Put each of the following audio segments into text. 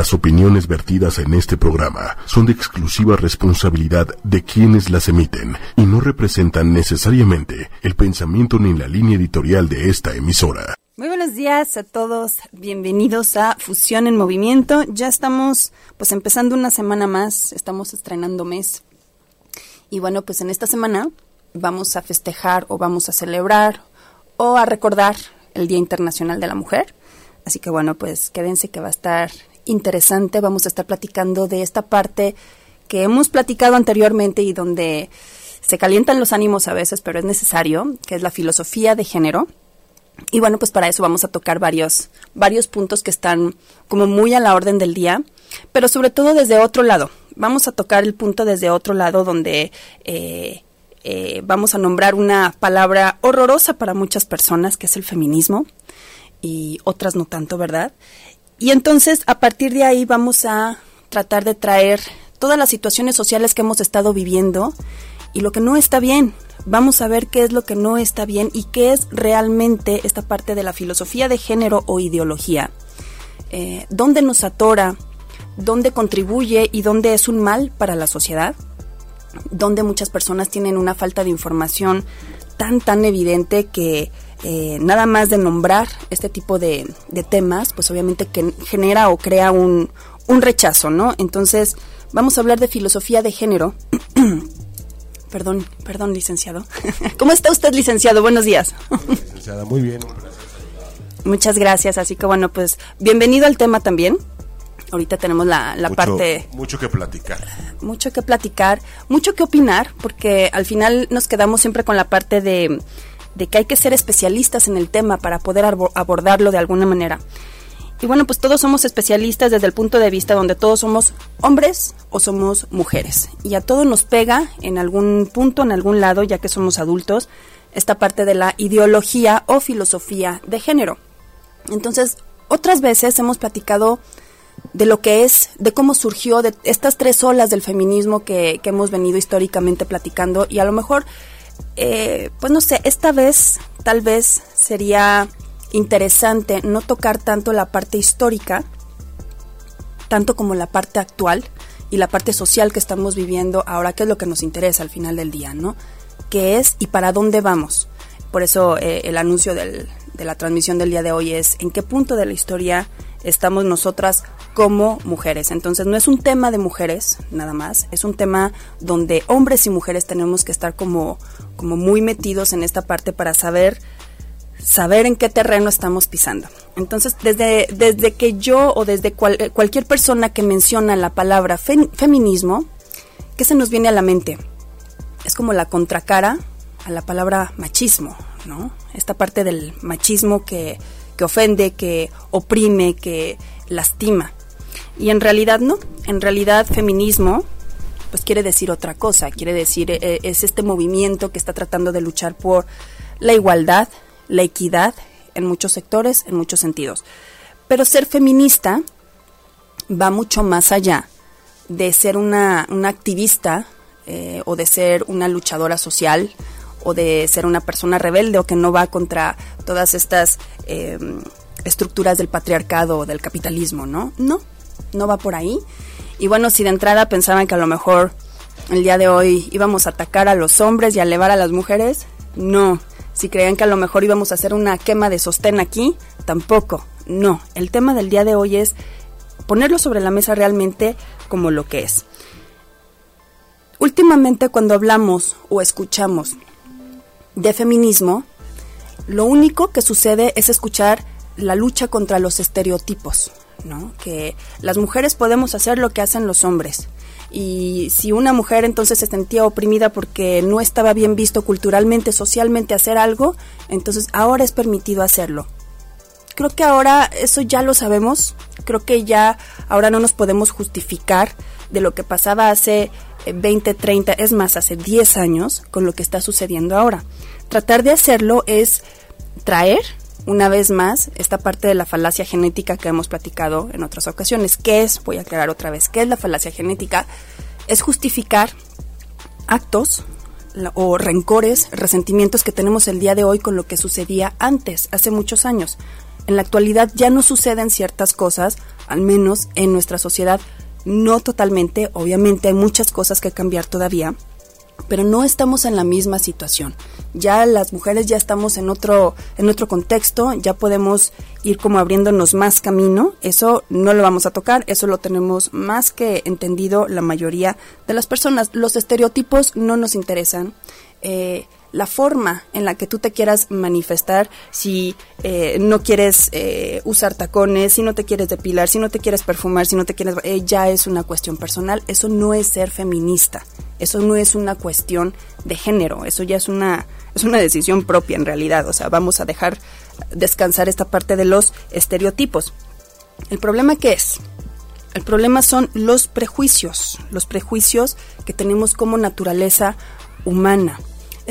Las opiniones vertidas en este programa son de exclusiva responsabilidad de quienes las emiten y no representan necesariamente el pensamiento ni la línea editorial de esta emisora. Muy buenos días a todos, bienvenidos a Fusión en Movimiento. Ya estamos pues empezando una semana más, estamos estrenando mes. Y bueno, pues en esta semana vamos a festejar o vamos a celebrar o a recordar el Día Internacional de la Mujer. Así que bueno, pues quédense que va a estar interesante. Vamos a estar platicando de esta parte que hemos platicado anteriormente y donde se calientan los ánimos a veces, pero es necesario, que es la filosofía de género. Y bueno, pues para eso vamos a tocar varios, varios puntos que están como muy a la orden del día, pero sobre todo desde otro lado. Vamos a tocar el punto desde otro lado donde eh, eh, vamos a nombrar una palabra horrorosa para muchas personas, que es el feminismo, y otras no tanto, ¿verdad? Y entonces, a partir de ahí vamos a tratar de traer todas las situaciones sociales que hemos estado viviendo y lo que no está bien. Vamos a ver qué es lo que no está bien y qué es realmente esta parte de la filosofía de género o ideología. Eh, ¿Dónde nos atora? ¿Dónde contribuye y dónde es un mal para la sociedad? ¿Dónde muchas personas tienen una falta de información tan, tan evidente que eh, nada más de nombrar este tipo de, temas, pues obviamente que genera o crea un, un rechazo, ¿no? Entonces, vamos a hablar de filosofía de género. perdón, perdón, licenciado. ¿Cómo está usted, licenciado? Buenos días. licenciada, muy bien. Muchas gracias. Así que bueno, pues bienvenido al tema también. Ahorita tenemos la, la parte... Mucho que platicar. Mucho que platicar, mucho que opinar, porque al final nos quedamos siempre con la parte de de que hay que ser especialistas en el tema para poder abordarlo de alguna manera. Y bueno, pues todos somos especialistas desde el punto de vista donde todos somos hombres o somos mujeres. Y a todos nos pega en algún punto, en algún lado, ya que somos adultos, esta parte de la ideología o filosofía de género. Entonces, otras veces hemos platicado de lo que es, de cómo surgió, de estas tres olas del feminismo que, que hemos venido históricamente platicando y a lo mejor eh, pues no sé, esta vez tal vez sería interesante no tocar tanto la parte histórica, tanto como la parte actual y la parte social que estamos viviendo ahora, que es lo que nos interesa al final del día, ¿no? ¿Qué es y para dónde vamos? Por eso eh, el anuncio del, de la transmisión del día de hoy es en qué punto de la historia estamos nosotras como mujeres. Entonces no es un tema de mujeres nada más, es un tema donde hombres y mujeres tenemos que estar como, como muy metidos en esta parte para saber saber en qué terreno estamos pisando. Entonces, desde, desde que yo o desde cualquier persona que menciona la palabra feminismo, ¿qué se nos viene a la mente? Es como la contracara a la palabra machismo, ¿no? Esta parte del machismo que, que ofende, que oprime, que lastima. Y en realidad no, en realidad feminismo pues quiere decir otra cosa, quiere decir eh, es este movimiento que está tratando de luchar por la igualdad, la equidad en muchos sectores, en muchos sentidos. Pero ser feminista va mucho más allá de ser una, activista eh, o de ser una luchadora social o de ser una persona rebelde o que no va contra todas estas em, estructuras del patriarcado o del capitalismo, ¿no? No, no va por ahí. Y bueno, si de entrada pensaban que a lo mejor el día de hoy íbamos a atacar a los hombres y a elevar a las mujeres, no. Si creían que a lo mejor íbamos a hacer una quema de sostén aquí, tampoco. No, el tema del día de hoy es ponerlo sobre la mesa realmente como lo que es. Últimamente cuando hablamos o escuchamos de feminismo, lo único que sucede es escuchar la lucha contra los estereotipos, ¿no? Que las mujeres podemos hacer lo que hacen los hombres. Y si una mujer entonces se sentía oprimida porque no estaba bien visto culturalmente, socialmente hacer algo, entonces ahora es permitido hacerlo. Creo que ahora eso ya lo sabemos, creo que ya ahora no nos podemos justificar de lo que pasaba hace 20, eh, 30, es más, hace 10 años con lo que está sucediendo ahora. Tratar de hacerlo es traer una vez más esta parte de la falacia genética que hemos platicado en otras ocasiones. ¿Qué es? Voy a aclarar otra vez. ¿Qué es la falacia genética? Es justificar actos o rencores, resentimientos que tenemos el día de hoy con lo que sucedía antes, hace muchos años. En la actualidad ya no suceden ciertas cosas al menos en nuestra sociedad, no totalmente, obviamente hay muchas cosas que cambiar todavía, pero no estamos en la misma situación. Ya las mujeres ya estamos en otro en otro contexto, ya podemos ir como abriéndonos más camino. Eso no lo vamos a tocar, eso lo tenemos más que entendido la mayoría de las personas. Los estereotipos no nos interesan. Eh, la forma en la que tú te quieras manifestar, si eh, no quieres eh, usar tacones, si no te quieres depilar, si no te quieres perfumar, si no te quieres... Eh, ya es una cuestión personal, eso no es ser feminista, eso no es una cuestión de género, eso ya es una, es una decisión propia en realidad, o sea, vamos a dejar descansar esta parte de los estereotipos. ¿El problema qué es? El problema son los prejuicios, los prejuicios que tenemos como naturaleza humana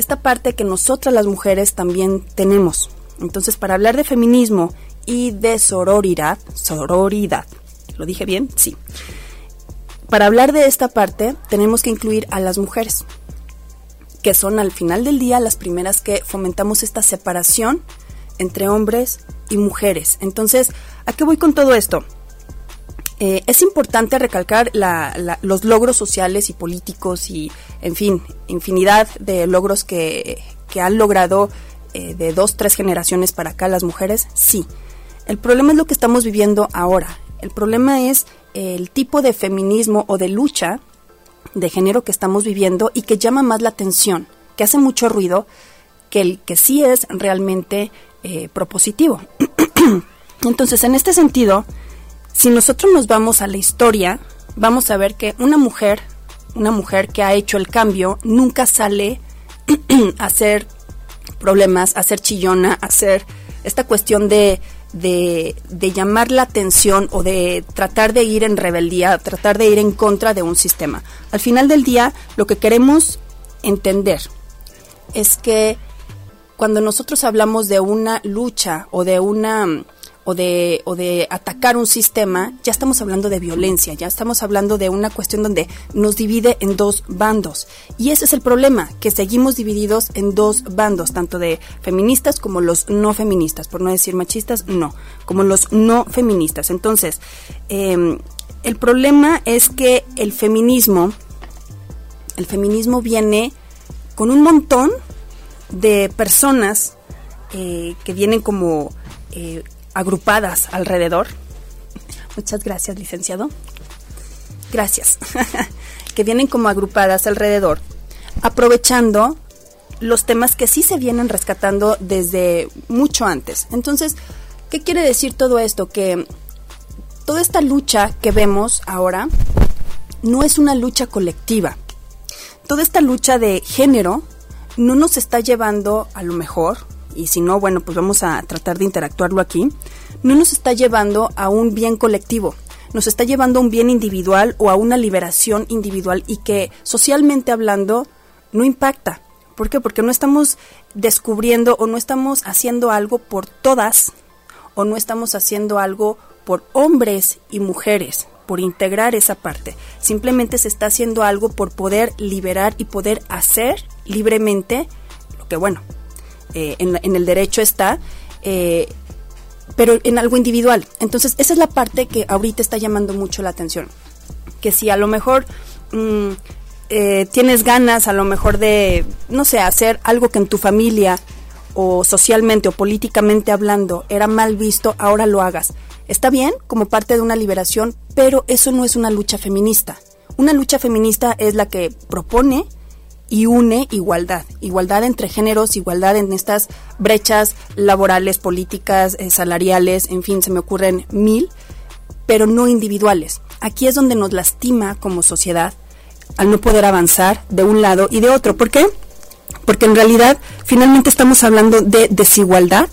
esta parte que nosotras las mujeres también tenemos. Entonces, para hablar de feminismo y de sororidad, sororidad, ¿lo dije bien? Sí. Para hablar de esta parte, tenemos que incluir a las mujeres, que son al final del día las primeras que fomentamos esta separación entre hombres y mujeres. Entonces, ¿a qué voy con todo esto? Eh, es importante recalcar los logros sociales y políticos y, en fin, infinidad de logros que, han logrado eh, de dos, tres generaciones para acá las mujeres, sí. El problema es lo que estamos viviendo ahora. El problema es el tipo de feminismo o de lucha de género que estamos viviendo y que llama más la atención, que hace mucho ruido, que el que sí es realmente eh, propositivo. Entonces, en este sentido, si nosotros nos vamos a la historia, vamos a ver que una mujer, una mujer que ha hecho el cambio, nunca sale a hacer problemas, a ser chillona, a hacer esta cuestión de, de, de, llamar la atención o de tratar de ir en rebeldía, tratar de ir en contra de un sistema. Al final del día, lo que queremos entender es que cuando nosotros hablamos de una lucha o de una o de, o de atacar un sistema, ya estamos hablando de violencia, ya estamos hablando de una cuestión donde nos divide en dos bandos. Y ese es el problema, que seguimos divididos en dos bandos, tanto de feministas como los no feministas, por no decir machistas, no, como los no feministas. Entonces, em, el problema es que el feminismo, el feminismo viene con un montón de personas eh, que vienen como eh, agrupadas alrededor. Muchas gracias, licenciado. Gracias. que vienen como agrupadas alrededor, aprovechando los temas que sí se vienen rescatando desde mucho antes. Entonces, ¿qué quiere decir todo esto? Que toda esta lucha que vemos ahora no es una lucha colectiva. Toda esta lucha de género no nos está llevando a lo mejor y si no, bueno, pues vamos a tratar de interactuarlo aquí, no nos está llevando a un bien colectivo, nos está llevando a un bien individual o a una liberación individual y que socialmente hablando no impacta. ¿Por qué? Porque no estamos descubriendo o no estamos haciendo algo por todas o no estamos haciendo algo por hombres y mujeres, por integrar esa parte. Simplemente se está haciendo algo por poder liberar y poder hacer libremente lo que, bueno, eh, en, el derecho está, eh, pero en algo individual. Entonces, esa es la parte que ahorita está llamando mucho la atención. Que si a lo mejor mm, eh, tienes ganas, a lo mejor de, no sé, hacer algo que en tu familia o socialmente o políticamente hablando era mal visto, ahora lo hagas. Está bien como parte de una liberación, pero eso no es una lucha feminista. Una lucha feminista es la que propone y une igualdad, igualdad entre géneros, igualdad en estas brechas laborales, políticas, eh, salariales, en fin, se me ocurren mil, pero no individuales. Aquí es donde nos lastima como sociedad al no poder avanzar de un lado y de otro. ¿Por qué? Porque en realidad finalmente estamos hablando de desigualdad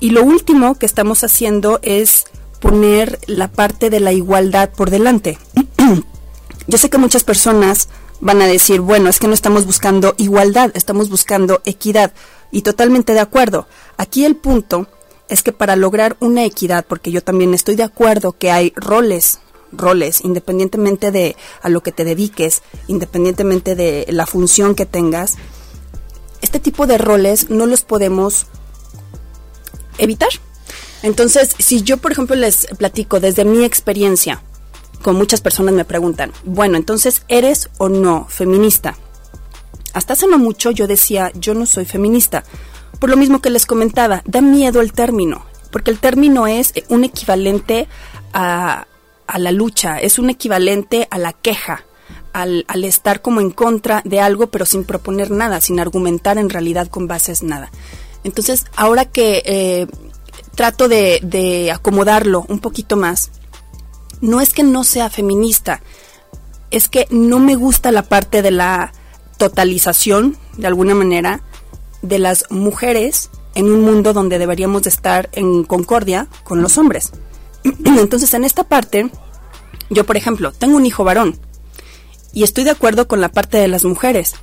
y lo último que estamos haciendo es poner la parte de la igualdad por delante. Yo sé que muchas personas van a decir, bueno, es que no estamos buscando igualdad, estamos buscando equidad. Y totalmente de acuerdo. Aquí el punto es que para lograr una equidad, porque yo también estoy de acuerdo que hay roles, roles, independientemente de a lo que te dediques, independientemente de la función que tengas, este tipo de roles no los podemos evitar. Entonces, si yo, por ejemplo, les platico desde mi experiencia, con muchas personas me preguntan, bueno, entonces, ¿eres o no feminista? Hasta hace no mucho yo decía, yo no soy feminista. Por lo mismo que les comentaba, da miedo el término, porque el término es un equivalente a, a la lucha, es un equivalente a la queja, al, al, estar como en contra de algo, pero sin proponer nada, sin argumentar en realidad con bases nada. Entonces, ahora que eh, trato de acomodarlo un poquito más, no es que no sea feminista, es que no me gusta la parte de la totalización, de alguna manera, de las mujeres en un mundo donde deberíamos de estar en concordia con los hombres. Entonces, en esta parte, yo, por ejemplo, tengo un hijo varón y estoy de acuerdo con la parte de las mujeres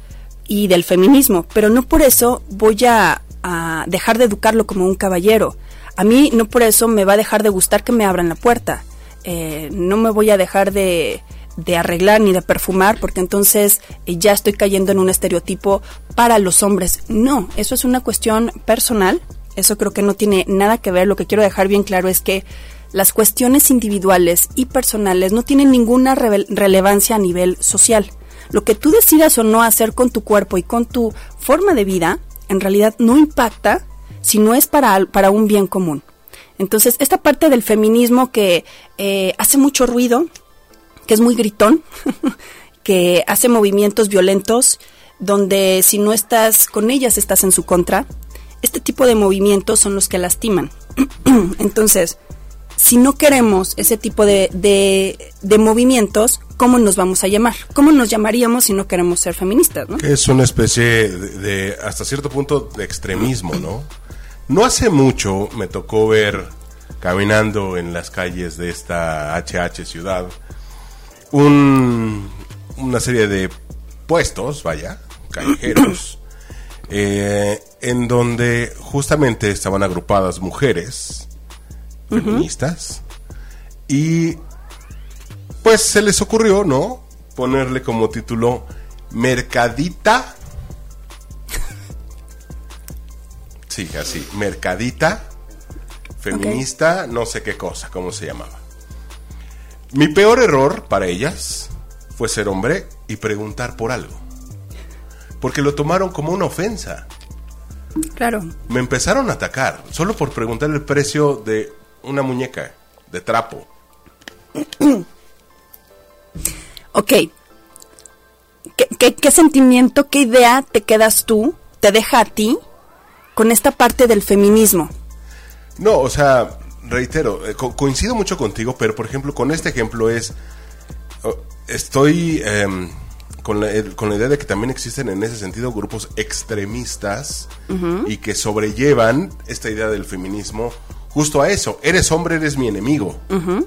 y del feminismo, pero no por eso voy a, a dejar de educarlo como un caballero. A mí no por eso me va a dejar de gustar que me abran la puerta. Eh, no me voy a dejar de, de arreglar ni de perfumar porque entonces eh, ya estoy cayendo en un estereotipo para los hombres. No, eso es una cuestión personal. Eso creo que no tiene nada que ver. Lo que quiero dejar bien claro es que las cuestiones individuales y personales no tienen ninguna relevancia a nivel social. Lo que tú decidas o no hacer con tu cuerpo y con tu forma de vida, en realidad no impacta si no es para, para un bien común. Entonces, esta parte del feminismo que eh, hace mucho ruido, que es muy gritón, que hace movimientos violentos, donde si no estás con ellas estás en su contra, este tipo de movimientos son los que lastiman. Entonces, si no queremos ese tipo de, de, movimientos, ¿cómo nos vamos a llamar? ¿Cómo nos llamaríamos si no queremos ser feministas? ¿no? Es una especie de, de, hasta cierto punto, de extremismo, ¿no? No hace mucho me tocó ver, caminando en las calles de esta HH ciudad, un, una serie de puestos, vaya, callejeros, eh, en donde justamente estaban agrupadas mujeres feministas y pues se les ocurrió, ¿no? Ponerle como título Mercadita Sí, así, mercadita, feminista, okay. no sé qué cosa, cómo se llamaba. Mi peor error para ellas fue ser hombre y preguntar por algo. Porque lo tomaron como una ofensa. Claro. Me empezaron a atacar solo por preguntar el precio de una muñeca de trapo. ok. ¿Qué, ¿Qué, qué, sentimiento, qué idea te quedas tú, te deja a ti con esta parte del feminismo? No, o sea, reitero, eh, co coincido mucho contigo, pero por ejemplo, con este ejemplo es, estoy eh, con, la, con, la, idea de que también existen en ese sentido grupos extremistas uh -huh. y que sobrellevan esta idea del feminismo justo a eso, eres hombre, eres mi enemigo. Uh -huh.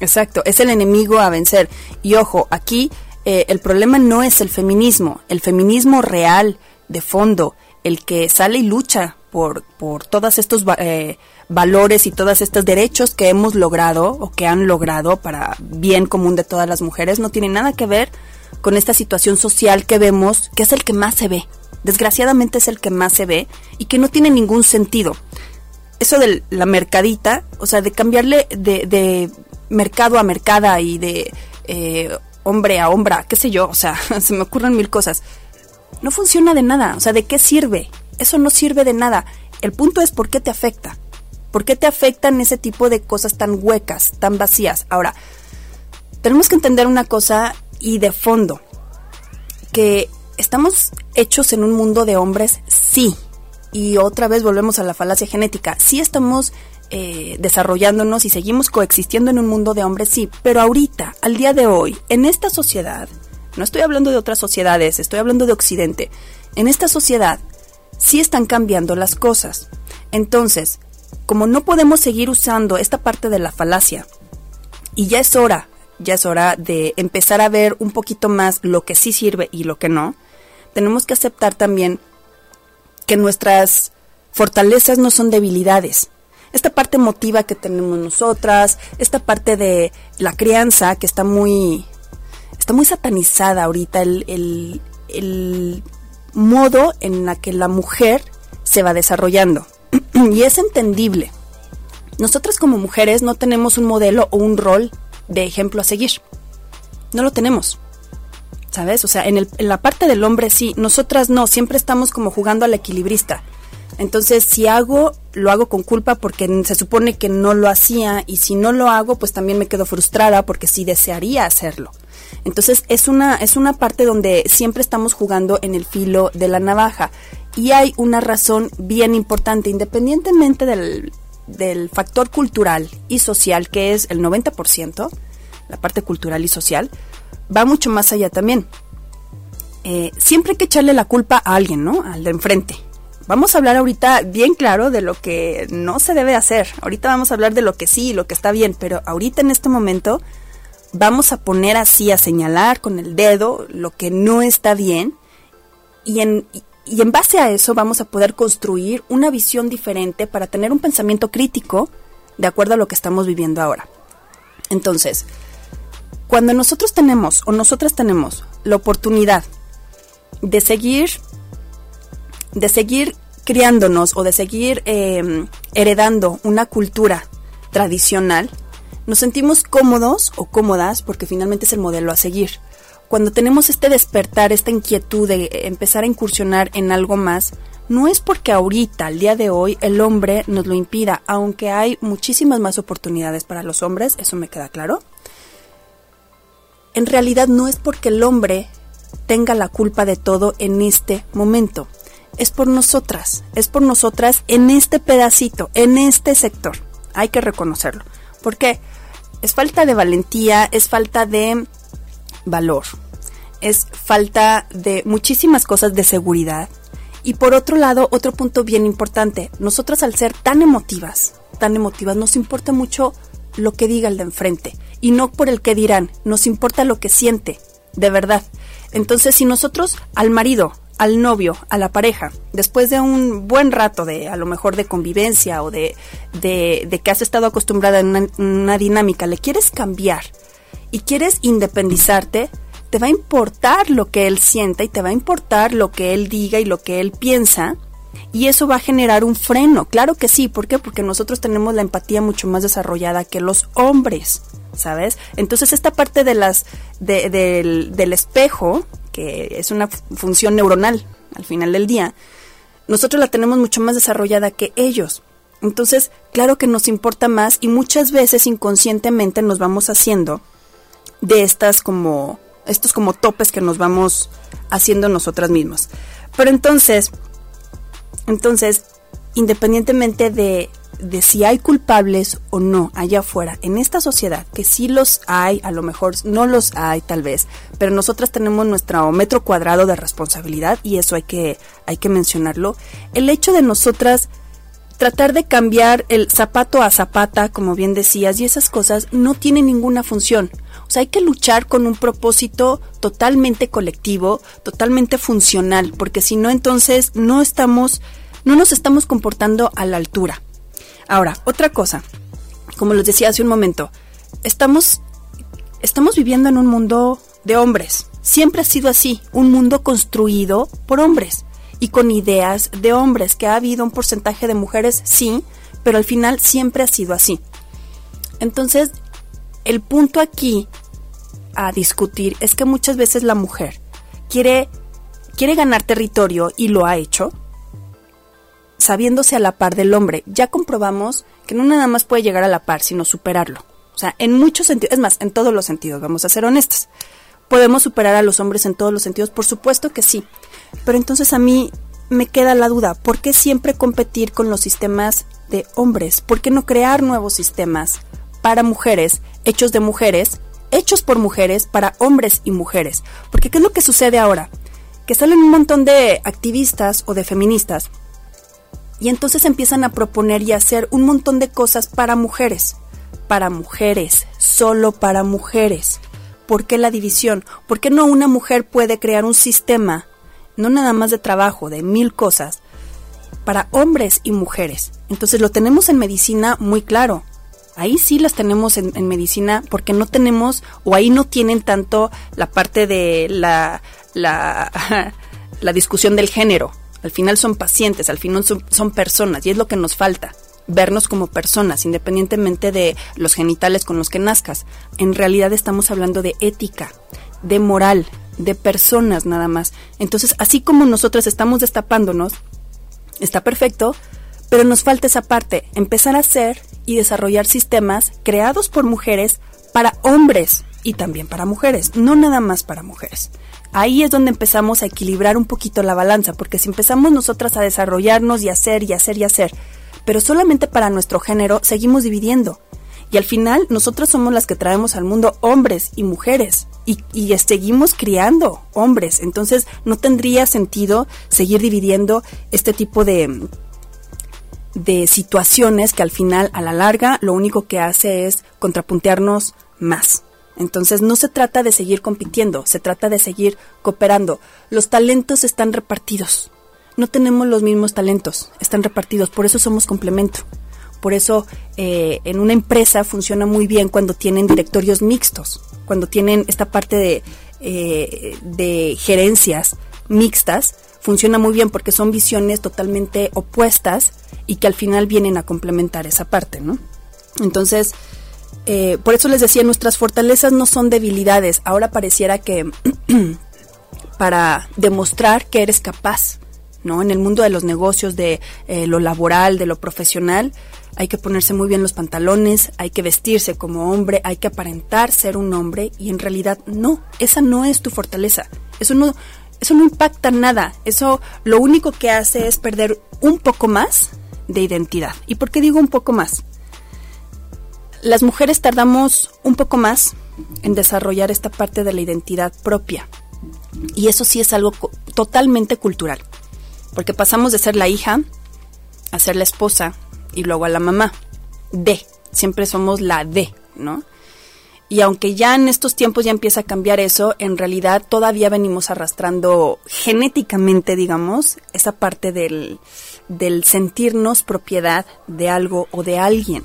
Exacto, es el enemigo a vencer. Y ojo, aquí eh, el problema no es el feminismo, el feminismo real, de fondo, el que sale y lucha por, por todos estos eh, valores y todos estos derechos que hemos logrado o que han logrado para bien común de todas las mujeres, no tiene nada que ver con esta situación social que vemos, que es el que más se ve. Desgraciadamente es el que más se ve y que no tiene ningún sentido. Eso de la mercadita, o sea, de cambiarle de, mercado a mercada y de eh, hombre a hombre, qué sé yo, o sea, se me ocurren mil cosas no funciona de nada. O sea, ¿de qué sirve? Eso no sirve de nada. El punto es por qué te afecta. ¿Por qué te afectan ese tipo de cosas tan huecas, tan vacías? Ahora, tenemos que entender una cosa y de fondo, que estamos hechos en un mundo de hombres, sí. Y otra vez volvemos a la falacia genética. Sí estamos eh, desarrollándonos y seguimos coexistiendo en un mundo de hombres, sí. Pero ahorita, al día de hoy, en esta sociedad, no estoy hablando de otras sociedades, estoy hablando de Occidente. En esta sociedad sí están cambiando las cosas. Entonces, como no podemos seguir usando esta parte de la falacia, y ya es hora, ya es hora de empezar a ver un poquito más lo que sí sirve y lo que no, tenemos que aceptar también que nuestras fortalezas no son debilidades. Esta parte emotiva que tenemos nosotras, esta parte de la crianza que está muy está muy satanizada ahorita el, el, modo en la que la mujer se va desarrollando. y es entendible. nosotras como mujeres no tenemos un modelo o un rol de ejemplo a seguir. No lo tenemos. ¿Sabes? O sea, en, el, en la parte del hombre sí, nosotras no, siempre estamos como jugando al equilibrista. Entonces, si hago, lo hago con culpa porque se supone que no lo hacía y si no lo hago, pues también me quedo frustrada porque sí desearía hacerlo. Entonces, es una es una parte donde siempre estamos jugando en el filo de la navaja y hay una razón bien importante independientemente del del factor cultural y social que es el 90%, la parte cultural y social, va mucho más allá también. Eh, siempre hay que echarle la culpa a alguien, ¿no? Al de enfrente. Vamos a hablar ahorita bien claro de lo que no se debe hacer. Ahorita vamos a hablar de lo que sí y lo que está bien, pero ahorita en este momento vamos a poner así, a señalar con el dedo lo que no está bien y en, y en base a eso vamos a poder construir una visión diferente para tener un pensamiento crítico de acuerdo a lo que estamos viviendo ahora. Entonces, cuando nosotros tenemos o nosotras tenemos la oportunidad de seguir de seguir criándonos o de seguir em, heredando una cultura tradicional, nos sentimos cómodos o cómodas porque finalmente es el modelo a seguir. Cuando tenemos este despertar, esta inquietud de empezar a incursionar en algo más, no es porque ahorita, al día de hoy, el hombre nos lo impida, aunque hay muchísimas más oportunidades para los hombres, eso me queda claro. En realidad no es porque el hombre tenga la culpa de todo en este momento es por nosotras, es por nosotras en este pedacito, en este sector. Hay que reconocerlo. ¿Por qué? Es falta de valentía, es falta de valor, es falta de muchísimas cosas de seguridad. Y por otro lado, otro punto bien importante, nosotras al ser tan emotivas, tan emotivas, nos importa mucho lo que diga el de enfrente y no por el que dirán, nos importa lo que siente, de verdad. Entonces, si nosotros al marido al novio, a la pareja, después de un buen rato de a lo mejor de convivencia o de, de, que has estado acostumbrada en una, dinámica, le quieres cambiar y quieres independizarte, te va a importar lo que él sienta y te va a importar lo que él diga y lo que él piensa. Y eso va a generar un freno, claro que sí, ¿por qué? Porque nosotros tenemos la empatía mucho más desarrollada que los hombres, ¿sabes? Entonces esta parte de las, del, del espejo, que es una función neuronal al final del día, nosotros la tenemos mucho más desarrollada que ellos. Entonces, claro que nos importa más y muchas veces inconscientemente nos vamos haciendo de estas como estos como topes que nos vamos haciendo nosotras mismas. Pero entonces, entonces, independientemente de de si hay culpables o no allá afuera, en esta sociedad, que sí los hay, a lo mejor no los hay tal vez, pero nosotras tenemos nuestro metro cuadrado de responsabilidad y eso hay que, hay que mencionarlo. El hecho de nosotras tratar de cambiar el zapato a zapata, como bien decías, y esas cosas no tienen ninguna función. O sea, hay que luchar con un propósito totalmente colectivo, totalmente funcional, porque si no, entonces no estamos, no nos estamos comportando a la altura. Ahora, otra cosa, como les decía hace un momento, estamos, estamos viviendo en un mundo de hombres. Siempre ha sido así, un mundo construido por hombres y con ideas de hombres, que ha habido un porcentaje de mujeres, sí, pero al final siempre ha sido así. Entonces, el punto aquí a discutir es que muchas veces la mujer quiere, quiere ganar territorio y lo ha hecho, sabiéndose a la par del hombre. Ya comprobamos que no nada más puede llegar a la par, sino superarlo. O sea, en muchos sentidos, es más, en todos los sentidos, vamos a ser honestas. ¿Podemos superar a los hombres en todos los sentidos? Por supuesto que sí. Pero entonces a mí me queda la duda, ¿por qué siempre competir con los sistemas de hombres? ¿Por qué no crear nuevos sistemas para mujeres, hechos de mujeres, hechos por mujeres, para hombres y mujeres? Porque ¿qué es lo que sucede ahora? Que salen un montón de activistas o de feministas y entonces empiezan a proponer y hacer un montón de cosas para mujeres. Para mujeres, solo para mujeres. ¿Por qué la división? ¿Por qué no una mujer puede crear un sistema, no nada más de trabajo, de mil cosas, para hombres y mujeres? Entonces lo tenemos en medicina muy claro. Ahí sí las tenemos en, medicina porque no tenemos, o ahí no tienen tanto la parte de la, la, la discusión del género al final son pacientes, al final son, personas y es lo que nos falta. vernos como personas, independientemente de los genitales con los que nazcas. En realidad estamos hablando de ética, de moral, de personas nada más. Entonces, así como nosotras estamos destapándonos, está perfecto, pero nos falta esa parte, empezar a hacer y desarrollar sistemas creados por mujeres para hombres y también para mujeres, no nada más para mujeres. Ahí es donde empezamos a equilibrar un poquito la balanza, porque si empezamos nosotras a desarrollarnos y hacer y hacer y hacer, pero solamente para nuestro género, seguimos dividiendo. Y al final, nosotras somos las que traemos al mundo hombres y mujeres. Y, y, seguimos criando hombres. Entonces, no tendría sentido seguir dividiendo este tipo de, de situaciones que al final, a la larga, lo único que hace es contrapuntearnos más. Entonces no se trata de seguir compitiendo, se trata de seguir cooperando. Los talentos están repartidos. No tenemos los mismos talentos, están repartidos, por eso somos complemento. Por eso eh, en una empresa funciona muy bien cuando tienen directorios mixtos, cuando tienen esta parte de, eh, de gerencias mixtas, funciona muy bien porque son visiones totalmente opuestas y que al final vienen a complementar esa parte, ¿no? Entonces, eh, por eso les decía, nuestras fortalezas no son debilidades. Ahora pareciera que para demostrar que eres capaz, ¿no? En el mundo de los negocios, de eh, lo laboral, de lo profesional, hay que ponerse muy bien los pantalones, hay que vestirse como hombre, hay que aparentar ser un hombre y en realidad no, esa no es tu fortaleza. Eso no, eso no impacta nada. Eso lo único que hace es perder un poco más de identidad. ¿Y por qué digo un poco más? Las mujeres tardamos un poco más en desarrollar esta parte de la identidad propia. Y eso sí es algo totalmente cultural. Porque pasamos de ser la hija a ser la esposa y luego a la mamá. De. Siempre somos la de, ¿no? Y aunque ya en estos tiempos ya empieza a cambiar eso, en realidad todavía venimos arrastrando genéticamente, digamos, esa parte del, del sentirnos propiedad de algo o de alguien.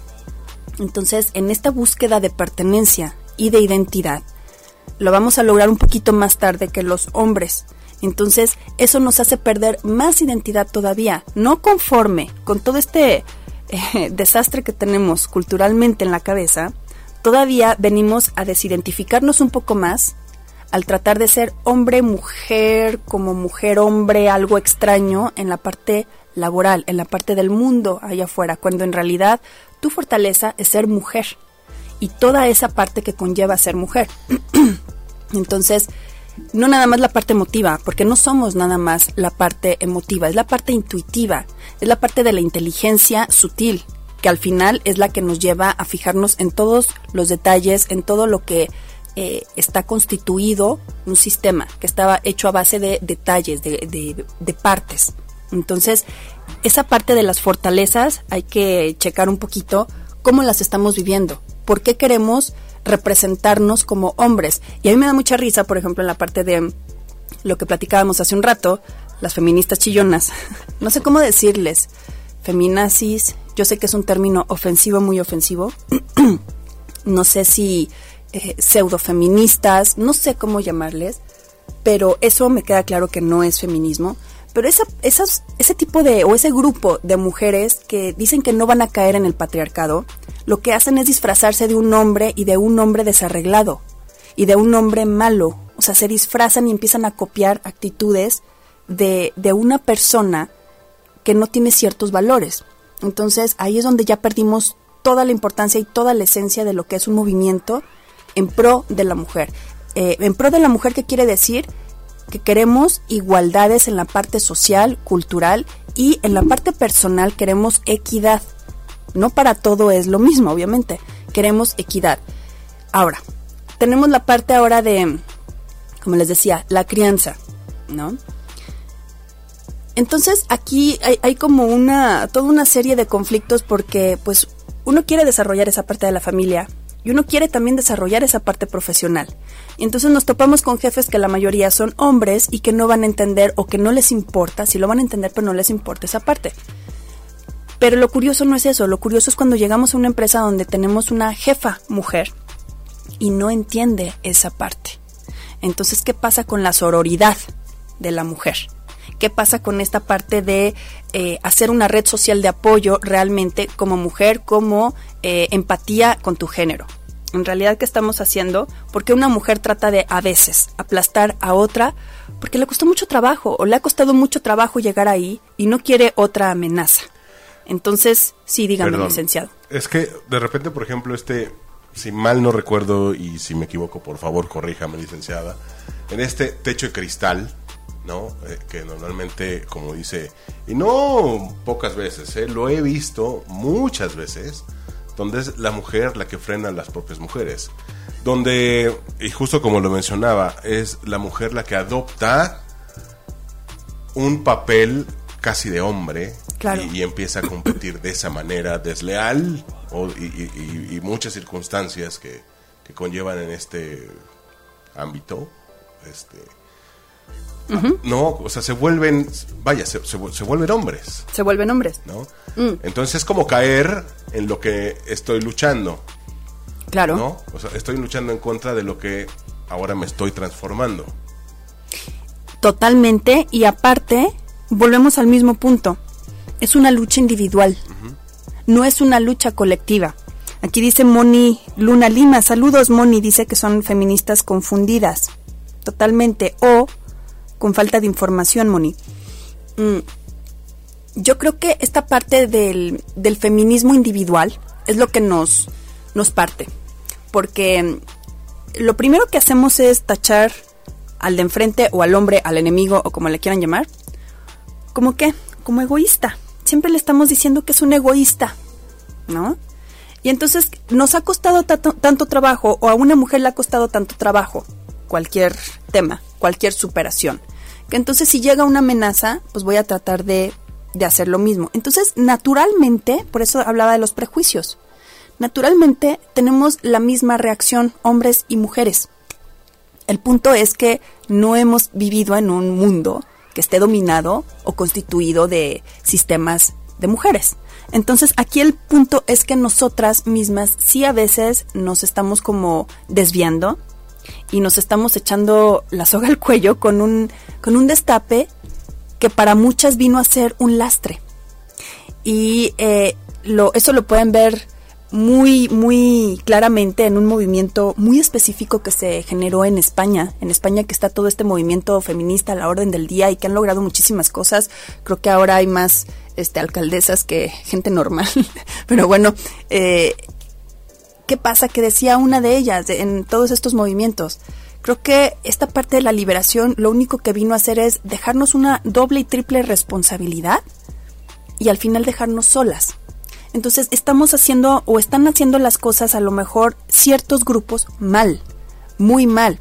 Entonces, en esta búsqueda de pertenencia y de identidad, lo vamos a lograr un poquito más tarde que los hombres. Entonces, eso nos hace perder más identidad todavía, no conforme con todo este eh, desastre que tenemos culturalmente en la cabeza, todavía venimos a desidentificarnos un poco más al tratar de ser hombre, mujer, como mujer, hombre, algo extraño en la parte laboral, en la parte del mundo allá afuera, cuando en realidad tu fortaleza es ser mujer y toda esa parte que conlleva ser mujer. Entonces, no nada más la parte emotiva, porque no somos nada más la parte emotiva, es la parte intuitiva, es la parte de la inteligencia sutil, que al final es la que nos lleva a fijarnos en todos los detalles, en todo lo que eh, está constituido un sistema, que estaba hecho a base de detalles, de, de partes. Entonces, esa parte de las fortalezas hay que checar un poquito cómo las estamos viviendo, por qué queremos representarnos como hombres. Y a mí me da mucha risa, por ejemplo, en la parte de lo que platicábamos hace un rato, las feministas chillonas. no sé cómo decirles, feminazis, yo sé que es un término ofensivo, muy ofensivo. no sé si eh, pseudofeministas, no sé cómo llamarles, pero eso me queda claro que no es feminismo. Pero esa, esas, ese tipo de, o ese grupo de mujeres que dicen que no van a caer en el patriarcado, lo que hacen es disfrazarse de un hombre y de un hombre desarreglado y de un hombre malo. O sea, se disfrazan y empiezan a copiar actitudes de, de una persona que no tiene ciertos valores. Entonces ahí es donde ya perdimos toda la importancia y toda la esencia de lo que es un movimiento en pro de la mujer. Eh, en pro de la mujer, ¿qué quiere decir? Que queremos igualdades en la parte social, cultural y en la parte personal queremos equidad. No para todo es lo mismo, obviamente. Queremos equidad. Ahora, tenemos la parte ahora de, como les decía, la crianza, ¿no? Entonces aquí hay, como una, toda una serie de conflictos porque pues uno quiere desarrollar esa parte de la familia, y uno quiere también desarrollar esa parte profesional. Y entonces nos topamos con jefes que la mayoría son hombres y que no van a entender o que no les importa, si lo van a entender pero no les importa esa parte. Pero lo curioso no es eso, lo curioso es cuando llegamos a una empresa donde tenemos una jefa mujer y no entiende esa parte. Entonces, ¿qué pasa con la sororidad de la mujer? ¿Qué pasa con esta parte de eh, hacer una red social de apoyo realmente como mujer, como eh, empatía con tu género? En realidad, ¿qué estamos haciendo? Porque una mujer trata de, a veces, aplastar a otra porque le costó mucho trabajo o le ha costado mucho trabajo llegar ahí y no quiere otra amenaza. Entonces, sí, dígame, licenciado. Es que de repente, por ejemplo, este, si mal no recuerdo y si me equivoco, por favor, corríjame, licenciada, en este techo de cristal, ¿no? Eh, que normalmente, como dice, y no pocas veces, ¿eh? lo he visto muchas veces, donde es la mujer la que frena a las propias mujeres. Donde, y justo como lo mencionaba, es la mujer la que adopta un papel casi de hombre y, empieza a competir de esa manera desleal y, muchas circunstancias que, que conllevan en este ámbito. Este, no, o sea, se vuelven, vaya, se, vuelven hombres. Se vuelven hombres. ¿No? Mm. Entonces es como caer en lo que estoy luchando. Claro. ¿No? O sea, estoy luchando en contra de lo que ahora me estoy transformando. Totalmente, y aparte, volvemos al mismo punto. Es una lucha individual, no es una lucha colectiva. Aquí dice Moni Luna Lima, saludos Moni, dice que son feministas confundidas, totalmente, o con falta de información, Moni. Mm, yo creo que esta parte del, feminismo individual es lo que nos, nos parte. Porque lo primero que hacemos es tachar al de enfrente o al hombre, al enemigo o como le quieran llamar, como que, como egoísta. Siempre le estamos diciendo que es un egoísta, ¿no? Y entonces nos ha costado tanto trabajo, o a una mujer le ha costado tanto trabajo, cualquier tema, cualquier superación. Que entonces si llega una amenaza, pues voy a tratar de, de hacer lo mismo. Entonces, naturalmente, por eso hablaba de los prejuicios, naturalmente tenemos la misma reacción hombres y mujeres. El punto es que no hemos vivido en un mundo que esté dominado o constituido de sistemas de mujeres. Entonces aquí el punto es que nosotras mismas sí a veces nos estamos como desviando y nos estamos echando la soga al cuello con un, con un destape que para muchas vino a ser un lastre. Y eh, lo, eso lo pueden ver muy, muy claramente en un movimiento muy específico que se generó en España. En España que está todo este movimiento feminista a la orden del día y que han logrado muchísimas cosas. Creo que ahora hay más este, alcaldesas que gente normal. Pero bueno, eh, ¿qué pasa? Que decía una de ellas en todos estos movimientos. Creo que esta parte de la liberación lo único que vino a hacer es dejarnos una doble y triple responsabilidad y al final dejarnos solas. Entonces estamos haciendo o están haciendo las cosas a lo mejor ciertos grupos mal, muy mal,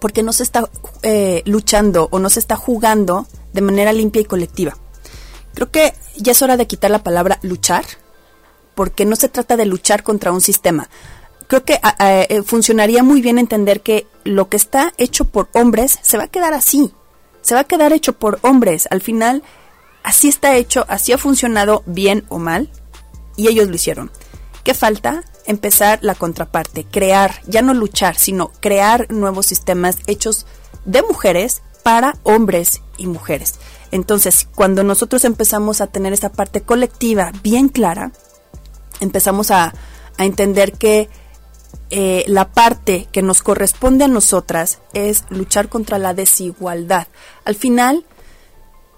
porque no se está eh, luchando o no se está jugando de manera limpia y colectiva. Creo que ya es hora de quitar la palabra luchar porque no se trata de luchar contra un sistema. Creo que eh, funcionaría muy bien entender que lo que está hecho por hombres se va a quedar así, se va a quedar hecho por hombres. Al final, así está hecho, así ha funcionado bien o mal, y ellos lo hicieron. ¿Qué falta? Empezar la contraparte, crear, ya no luchar, sino crear nuevos sistemas hechos de mujeres para hombres y mujeres. Entonces, cuando nosotros empezamos a tener esa parte colectiva bien clara, empezamos a, entender que eh, la parte que nos corresponde a nosotras es luchar contra la desigualdad. Al final,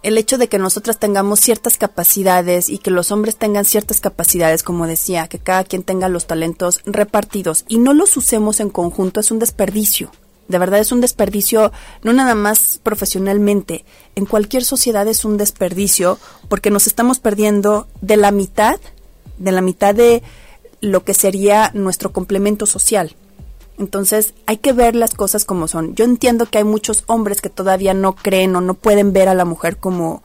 el hecho de que nosotras tengamos ciertas capacidades y que los hombres tengan ciertas capacidades, como decía, que cada quien tenga los talentos repartidos y no los usemos en conjunto es un desperdicio. De verdad es un desperdicio, no nada más profesionalmente, en cualquier sociedad es un desperdicio porque nos estamos perdiendo de la mitad de la mitad de lo que sería nuestro complemento social. Entonces hay que ver las cosas como son. Yo entiendo que hay muchos hombres que todavía no creen o no pueden ver a la mujer como,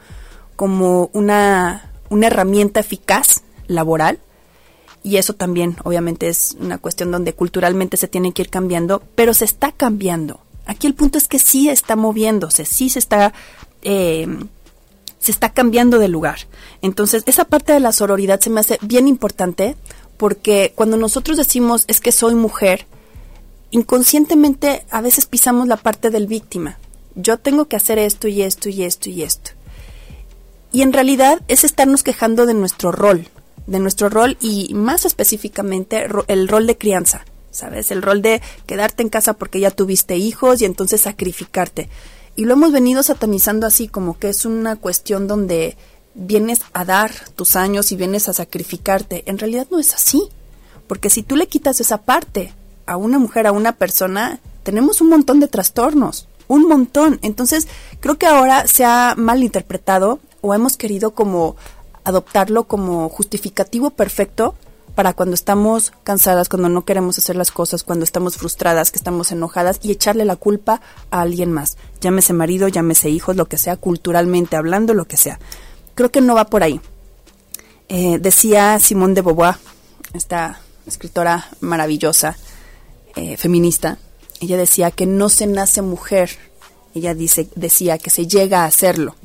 como una, una herramienta eficaz laboral. Y eso también obviamente es una cuestión donde culturalmente se tiene que ir cambiando, pero se está cambiando. Aquí el punto es que sí está moviéndose, sí se está eh, se está cambiando de lugar. Entonces, esa parte de la sororidad se me hace bien importante porque cuando nosotros decimos es que soy mujer, inconscientemente a veces pisamos la parte del víctima. yo tengo que hacer esto y esto y esto y esto. Y en realidad es estarnos quejando de nuestro rol, de nuestro rol y más específicamente el rol de crianza, ¿sabes? El rol de quedarte en casa porque ya tuviste hijos y entonces sacrificarte. Y lo hemos venido satanizando así, como que es una cuestión donde vienes a dar tus años y vienes a sacrificarte. En realidad no es así, porque si tú le quitas esa parte a una mujer, a una persona, tenemos un montón de trastornos, un montón. Entonces, creo que ahora se ha malinterpretado o hemos querido como adoptarlo como justificativo perfecto para cuando estamos cansadas, cuando no queremos hacer las cosas, cuando estamos frustradas, que estamos enojadas y echarle la culpa a alguien más, llámese marido, llámese hijos, lo que sea, culturalmente hablando, lo que sea. Creo que no va por ahí. Eh, decía Simone de Beauvoir, esta escritora maravillosa, eh, feminista, ella decía que no se nace mujer, ella dice, decía que se llega a hacerlo.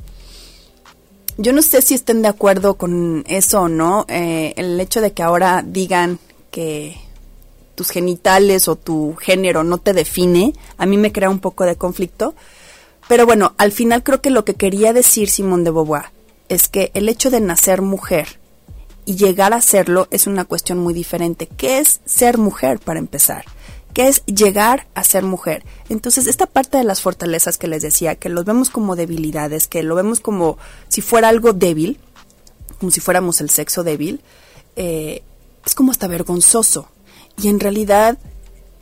Yo no sé si estén de acuerdo con eso o no. Eh, el hecho de que ahora digan que tus genitales o tu género no te define, a mí me crea un poco de conflicto. Pero bueno, al final creo que lo que quería decir Simón de Beauvoir es que el hecho de nacer mujer y llegar a serlo es una cuestión muy diferente. ¿Qué es ser mujer para empezar? Que es llegar a ser mujer. Entonces, esta parte de las fortalezas que les decía, que los vemos como debilidades, que lo vemos como si fuera algo débil, como si fuéramos el sexo débil, eh, es como hasta vergonzoso. Y en realidad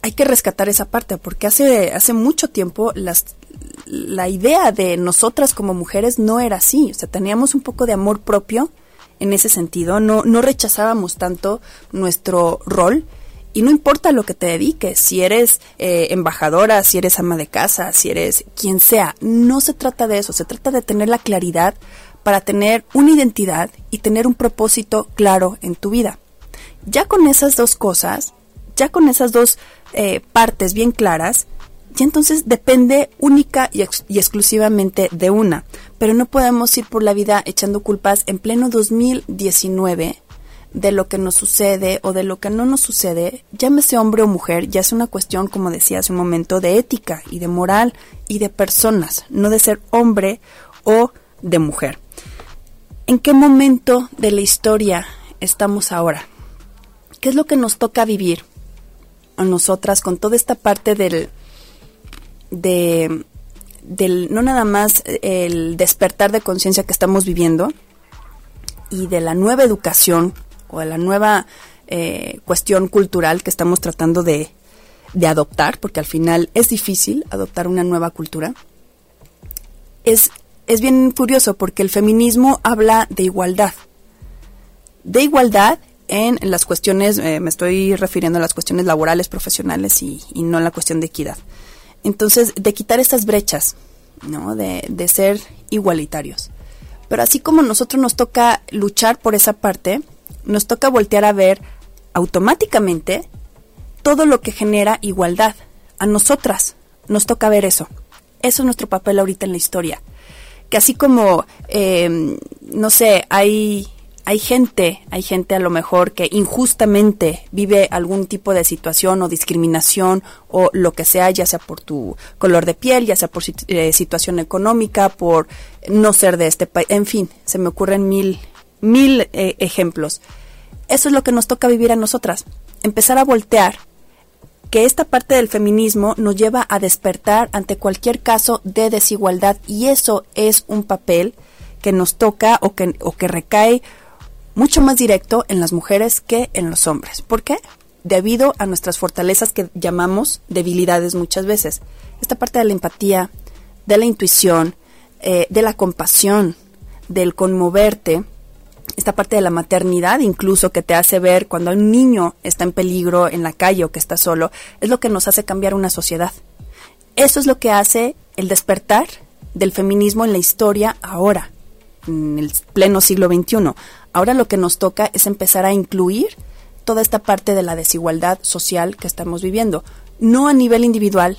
hay que rescatar esa parte, porque hace, hace mucho tiempo las, la idea de nosotras como mujeres no era así. O sea, teníamos un poco de amor propio en ese sentido, no, no rechazábamos tanto nuestro rol y no importa lo que te dediques, si eres eh, embajadora, si eres ama de casa, si eres quien sea, no se trata de eso, se trata de tener la claridad para tener una identidad y tener un propósito claro en tu vida. Ya con esas dos cosas, ya con esas dos eh, partes bien claras, ya entonces depende única y, y, exclusivamente de una. Pero no podemos ir por la vida echando culpas en pleno 2019 de lo que nos sucede o de lo que no nos sucede, llámese hombre o mujer, ya es una cuestión, como decía hace un momento, de ética y de moral y de personas, no de ser hombre o de mujer. ¿En qué momento de la historia estamos ahora? ¿Qué es lo que nos toca vivir a nosotras con toda esta parte del, de, del, no nada más el despertar de conciencia que estamos viviendo y de la nueva educación o a la nueva eh, cuestión cultural que estamos tratando de, de adoptar, porque al final es difícil adoptar una nueva cultura, es, es bien curioso porque el feminismo habla de igualdad. De igualdad en las cuestiones, eh, me estoy refiriendo a las cuestiones laborales, profesionales y, y, no en la cuestión de equidad. Entonces, de quitar estas brechas, ¿no? De, de ser igualitarios. Pero así como nosotros nos toca luchar por esa parte, nos toca voltear a ver automáticamente todo lo que genera igualdad. A nosotras nos toca ver eso. Eso es nuestro papel ahorita en la historia. Que así como, eh, no sé, hay, hay gente, hay gente a lo mejor que injustamente vive algún tipo de situación o discriminación o lo que sea, ya sea por tu color de piel, ya sea por eh, situación económica, por no ser de este país, en fin, se me ocurren mil, mil eh, ejemplos. Eso es lo que nos toca vivir a nosotras. Empezar a voltear que esta parte del feminismo nos lleva a despertar ante cualquier caso de desigualdad y eso es un papel que nos toca o que, o que recae mucho más directo en las mujeres que en los hombres. ¿Por qué? Debido a nuestras fortalezas que llamamos debilidades muchas veces. Esta parte de la empatía, de la intuición, eh, de la compasión, del conmoverte, esta parte de la maternidad incluso que te hace ver cuando un niño está en peligro en la calle o que está solo, es lo que nos hace cambiar una sociedad. Eso es lo que hace el despertar del feminismo en la historia ahora, en el pleno siglo XXI. Ahora lo que nos toca es empezar a incluir toda esta parte de la desigualdad social que estamos viviendo, no a nivel individual,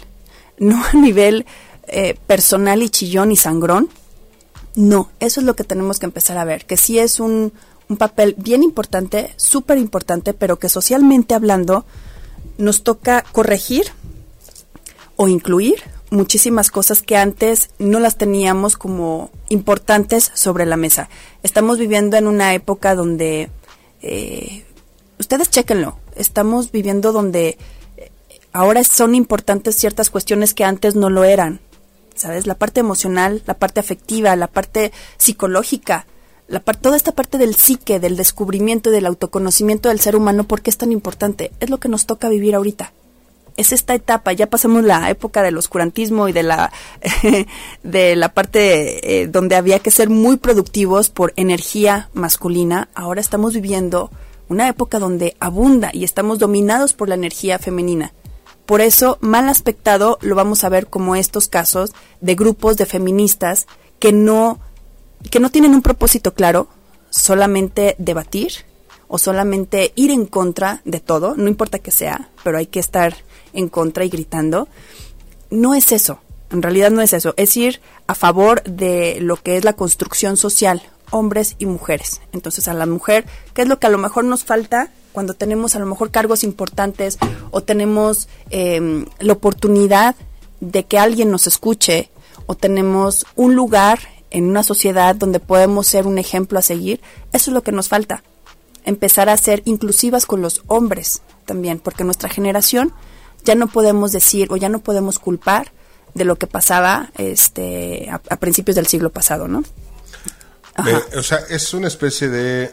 no a nivel eh, personal y chillón y sangrón, no, eso es lo que tenemos que empezar a ver, que sí es un, un papel bien importante, súper importante, pero que socialmente hablando nos toca corregir o incluir muchísimas cosas que antes no las teníamos como importantes sobre la mesa. Estamos viviendo en una época donde, eh, ustedes chequenlo, estamos viviendo donde eh, ahora son importantes ciertas cuestiones que antes no lo eran. ¿Sabes? La parte emocional, la parte afectiva, la parte psicológica, la toda esta parte del psique, del descubrimiento y del autoconocimiento del ser humano, ¿por qué es tan importante? Es lo que nos toca vivir ahorita es esta etapa, ya pasamos la época del oscurantismo y de la, de la parte eh, donde había que ser muy productivos por energía masculina, ahora estamos viviendo una época donde abunda y estamos dominados por la energía femenina. Por eso, mal aspectado lo vamos a ver como estos casos de grupos de feministas que no, que no tienen un propósito claro, solamente debatir o solamente ir en contra de todo, no importa que sea, pero hay que estar en contra y gritando. No es eso, en realidad no es eso, es ir a favor de lo que es la construcción social, hombres y mujeres. Entonces a la mujer, ¿qué es lo que a lo mejor nos falta cuando tenemos a lo mejor cargos importantes o tenemos em, la oportunidad de que alguien nos escuche o tenemos un lugar en una sociedad donde podemos ser un ejemplo a seguir? Eso es lo que nos falta. Empezar a ser inclusivas con los hombres también, porque nuestra generación ya no podemos decir o ya no podemos culpar de lo que pasaba este a, principios del siglo pasado, ¿no? Eh, o sea, es una especie de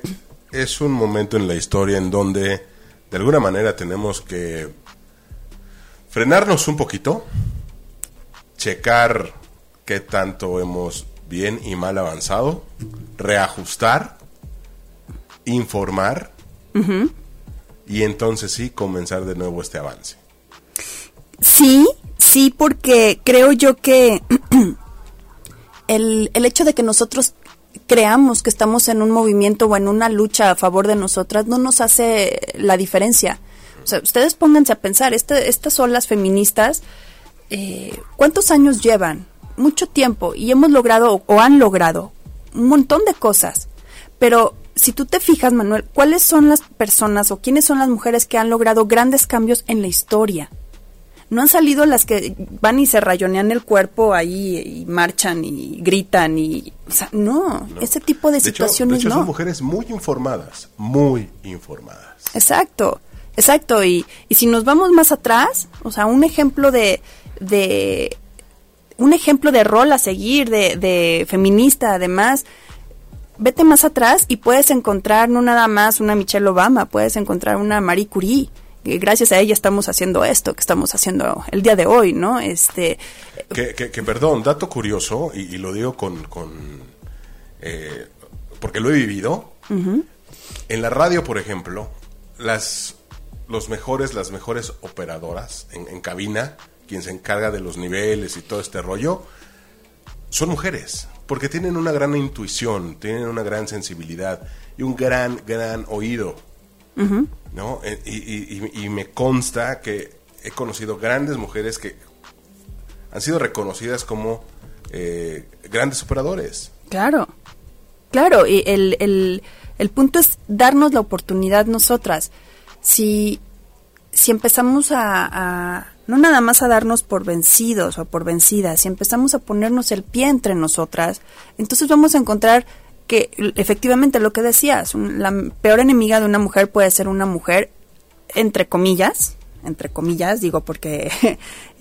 es un momento en la historia en donde de alguna manera tenemos que frenarnos un poquito, checar qué tanto hemos bien y mal avanzado, reajustar, informar y entonces sí comenzar de nuevo este avance. Sí, sí, porque creo yo que el, el hecho de que nosotros creamos que estamos en un movimiento o en una lucha a favor de nosotras no nos hace la diferencia. O sea, ustedes pónganse a pensar, este, estas olas feministas, eh, ¿cuántos años llevan? Mucho tiempo y hemos logrado o han logrado un montón de cosas. Pero si tú te fijas, Manuel, ¿cuáles son las personas o quiénes son las mujeres que han logrado grandes cambios en la historia? No han salido las que van y se rayonean el cuerpo ahí y marchan y gritan y o sea no, ese tipo de, situaciones hecho, no. son mujeres muy informadas muy informadas. Exacto exacto y, y si nos vamos más atrás o sea un ejemplo de de un ejemplo de rol a seguir de, de feminista además vete más atrás y puedes encontrar no nada más una Michelle Obama puedes encontrar una Marie Curie gracias a ella estamos haciendo esto que estamos haciendo el día de hoy, ¿no? Este que, que, perdón, dato curioso y, lo digo con, con eh, porque lo he vivido. En la radio, por ejemplo, las los mejores, las mejores operadoras en, en cabina, quien se encarga de los niveles y todo este rollo, son mujeres, porque tienen una gran intuición, tienen una gran sensibilidad y un gran, gran oído. ¿No? Eh, y, me consta que he conocido grandes mujeres que han sido reconocidas como eh, grandes operadores. Claro, claro, y el, el, el punto es darnos la oportunidad nosotras. Si, si empezamos a, a, no nada más a darnos por vencidos o por vencidas, si empezamos a ponernos el pie entre nosotras, entonces vamos a encontrar que efectivamente lo que decías, la peor enemiga de una mujer puede ser una mujer, entre comillas, entre comillas, digo porque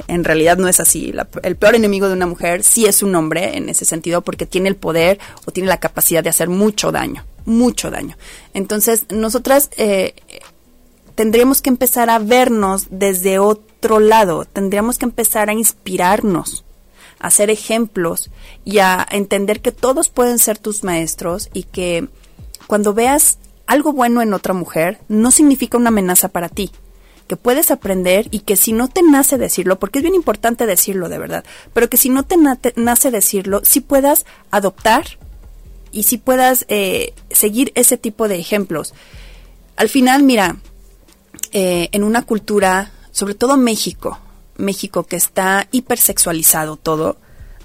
en realidad no es así. el peor enemigo de una mujer sí es un hombre en ese sentido porque tiene el poder o tiene la capacidad de hacer mucho daño, mucho daño. Entonces, nosotras eh, tendríamos que empezar a vernos desde otro lado, tendríamos que empezar a inspirarnos a ser ejemplos y a entender que todos pueden ser tus maestros y que cuando veas algo bueno en otra mujer no significa una amenaza para ti, que puedes aprender y que si no te nace decirlo, porque es bien importante decirlo de verdad, pero que si no te nace decirlo, sí puedas adoptar y si puedas eh, seguir ese tipo de ejemplos. Al final, mira, eh, en una cultura, sobre todo México, México que está hipersexualizado todo,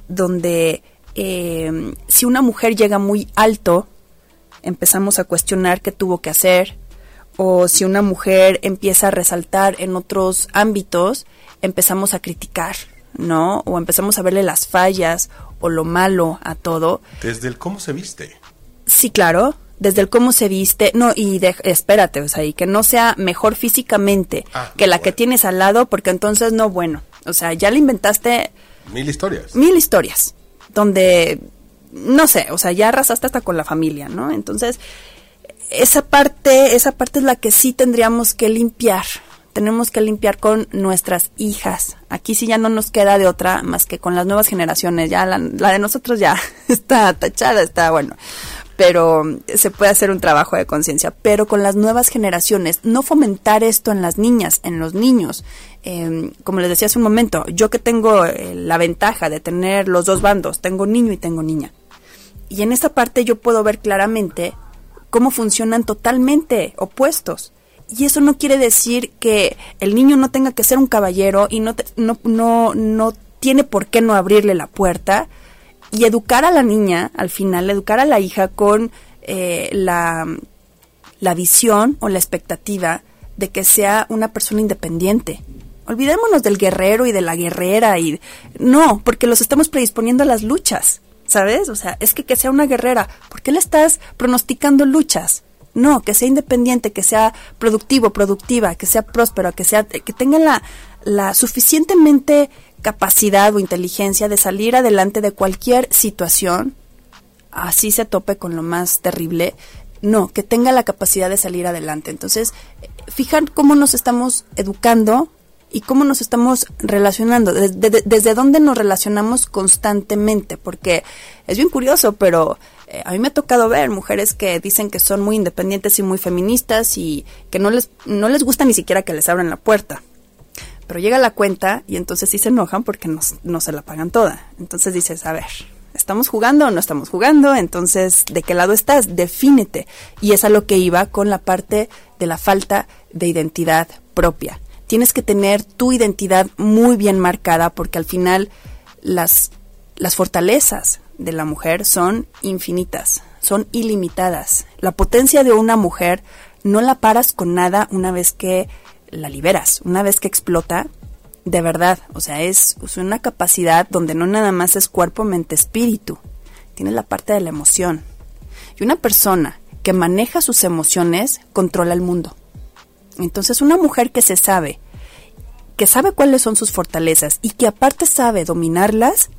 donde eh, si una mujer llega muy alto, empezamos a cuestionar qué tuvo que hacer, o si una mujer empieza a resaltar en otros ámbitos, empezamos a criticar, ¿no? O empezamos a verle las fallas o lo malo a todo. Desde el cómo se viste. Sí, claro, desde el cómo se viste, no, y de, espérate, o sea, y que no sea mejor físicamente Ah, que la bueno. que tienes al lado, porque entonces no, bueno, o sea, ya le inventaste Mil historias. mil historias, donde, no sé, o sea, ya arrasaste hasta con la familia, ¿no? Entonces, esa parte, esa parte es la que sí tendríamos que limpiar. Tenemos que limpiar con nuestras hijas. Aquí sí ya no nos queda de otra más que con las nuevas generaciones. Ya la, la de nosotros ya está tachada, está bueno. Pero mm, se puede hacer un trabajo de conciencia. Pero con las nuevas generaciones, no fomentar esto en las niñas, en los niños. Eh, como les decía hace un momento, yo que tengo eh, la ventaja de tener los dos bandos, tengo niño y tengo niña. Y en esta parte yo puedo ver claramente cómo funcionan totalmente opuestos. Y eso no quiere decir que el niño no tenga que ser un caballero y no, te- no, no, no tiene por qué no abrirle la puerta y educar a la niña, al final, educar a la hija con eh, la, la visión o la expectativa de que sea una persona independiente. Olvidémonos del guerrero y de la guerrera y no, porque los estamos predisponiendo a las luchas, ¿sabes? O sea, es que que sea una guerrera, ¿por qué le estás pronosticando luchas? No, que sea independiente, que sea productivo, productiva, que sea próspero, que sea que tenga la, la suficientemente capacidad o inteligencia de salir adelante de cualquier situación así se tope con lo más terrible, no, que tenga la capacidad de salir adelante. Entonces, fijar cómo nos estamos educando y cómo nos estamos relacionando, desde, desde dónde nos relacionamos constantemente, porque es bien curioso, pero eh, a mí me ha tocado ver mujeres que dicen que son muy independientes y muy feministas y que no les, no les gusta ni siquiera que les abran la puerta. Pero llega la cuenta y entonces sí se enojan porque no, no se la pagan toda. Entonces dices, a ver, ¿estamos jugando o no estamos jugando? Entonces, ¿de qué lado estás? Defínete. Y es a lo que iba con la parte de la falta de identidad propia. Tienes que tener tu identidad muy bien marcada porque al final las, las fortalezas de la mujer son infinitas, son ilimitadas. La potencia de una mujer no la paras con nada una vez que la liberas, una vez que explota, de verdad, o sea, es, una capacidad donde no nada más es cuerpo, mente, espíritu, tiene la parte de la emoción. Y una persona que maneja sus emociones controla el mundo. Entonces, una mujer que se sabe, que sabe cuáles son sus fortalezas y que aparte sabe dominarlas,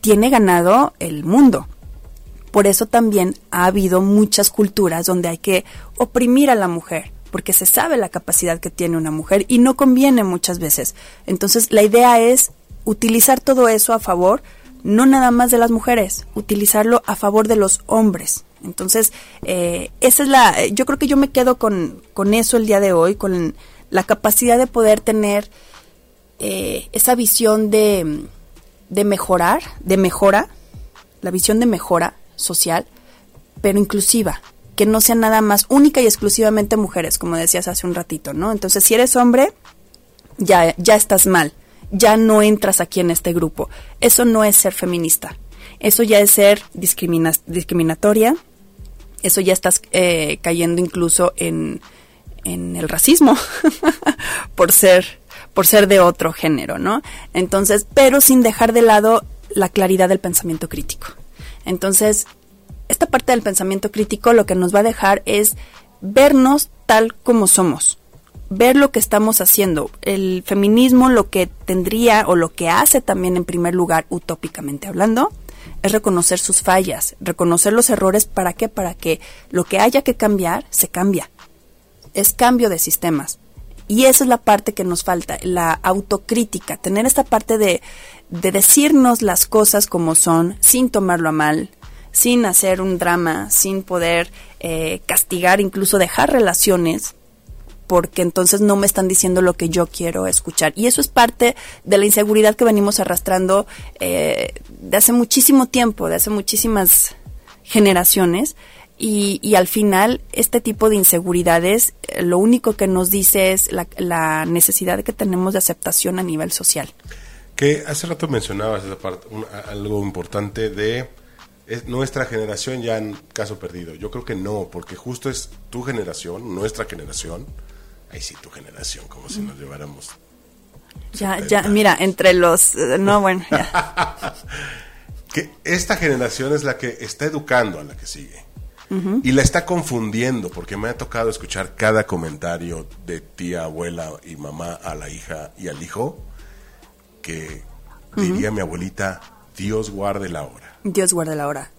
tiene ganado el mundo. Por eso también ha habido muchas culturas donde hay que oprimir a la mujer, porque se sabe la capacidad que tiene una mujer y no conviene muchas veces. Entonces la idea es utilizar todo eso a favor, no nada más de las mujeres, utilizarlo a favor de los hombres. Entonces, eh, esa es la, yo creo que yo me quedo con, con eso el día de hoy, con la capacidad de poder tener eh, esa visión de, de mejorar, de mejora, la visión de mejora social, pero inclusiva, que no sea nada más única y exclusivamente mujeres, como decías hace un ratito, ¿no? Entonces, si eres hombre, ya, ya estás mal, ya no entras aquí en este grupo. Eso no es ser feminista, eso ya es ser discrimina discriminatoria, eso ya estás eh, cayendo incluso en, en el racismo por ser por ser de otro género, ¿no? Entonces, pero sin dejar de lado la claridad del pensamiento crítico. Entonces, esta parte del pensamiento crítico lo que nos va a dejar es vernos tal como somos, ver lo que estamos haciendo. El feminismo lo que tendría o lo que hace también en primer lugar, utópicamente hablando, es reconocer sus fallas, reconocer los errores, ¿para qué? Para que lo que haya que cambiar, se cambia. Es cambio de sistemas. Y esa es la parte que nos falta, la autocrítica, tener esta parte de, de decirnos las cosas como son, sin tomarlo a mal, sin hacer un drama, sin poder eh, castigar, incluso dejar relaciones, porque entonces no me están diciendo lo que yo quiero escuchar. Y eso es parte de la inseguridad que venimos arrastrando eh, de hace muchísimo tiempo, de hace muchísimas generaciones. Y, al final, este tipo de inseguridades, eh, lo único que nos dice es la, la, necesidad que tenemos de aceptación a nivel social. Que hace rato mencionabas esa parte, un, algo importante de es nuestra generación ya en caso perdido. Yo creo que no, porque justo es tu generación, nuestra generación. Ahí sí, tu generación, como si nos lleváramos Ya, ya, mira, entre los... eh, no, bueno, ya. que esta generación es la que está educando a la que sigue. Y la está confundiendo, porque me ha tocado escuchar cada comentario de tía, abuela y mamá a la hija y al hijo, que diría mi abuelita, Dios guarde la hora. Dios guarde la hora.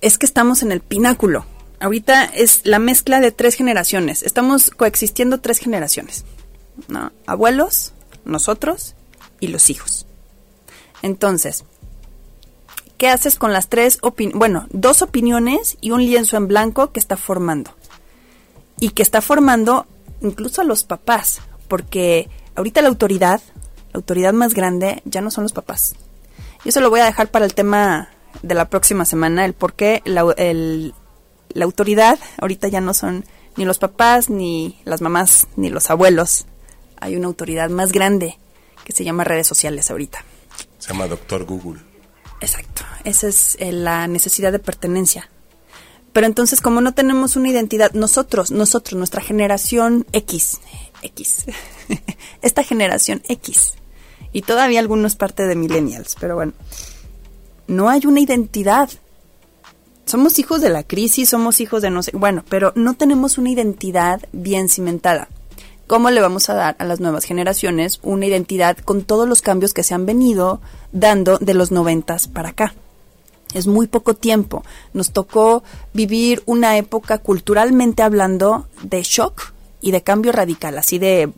Es que estamos en el pináculo. Ahorita es la mezcla de tres generaciones. Estamos coexistiendo tres generaciones. Abuelos, nosotros y los hijos. Entonces, ¿qué haces con las tres opiniones? Bueno, dos opiniones y un lienzo en blanco que está formando. Y que está formando incluso a los papás. Porque ahorita la autoridad, la autoridad más grande, ya no son los papás. Y eso lo voy a dejar para el tema de la próxima semana, el por qué la, el- la autoridad ahorita ya no son ni los papás, ni las mamás, ni los abuelos. Hay una autoridad más grande que se llama redes sociales ahorita. Se llama Doctor Google. Exacto, esa es eh, la necesidad de pertenencia. Pero entonces, como no tenemos una identidad, nosotros, nosotros, nuestra generación X, X, esta generación X, y todavía algunos parte de millennials, pero bueno, no hay una identidad. Somos hijos de la crisis, somos hijos de no sé, bueno, pero no tenemos una identidad bien cimentada. ¿Cómo le vamos a dar a las nuevas generaciones una identidad con todos los cambios que se han venido dando de los noventas para acá? Es muy poco tiempo. Nos tocó vivir una época culturalmente hablando de shock y de cambio radical, así de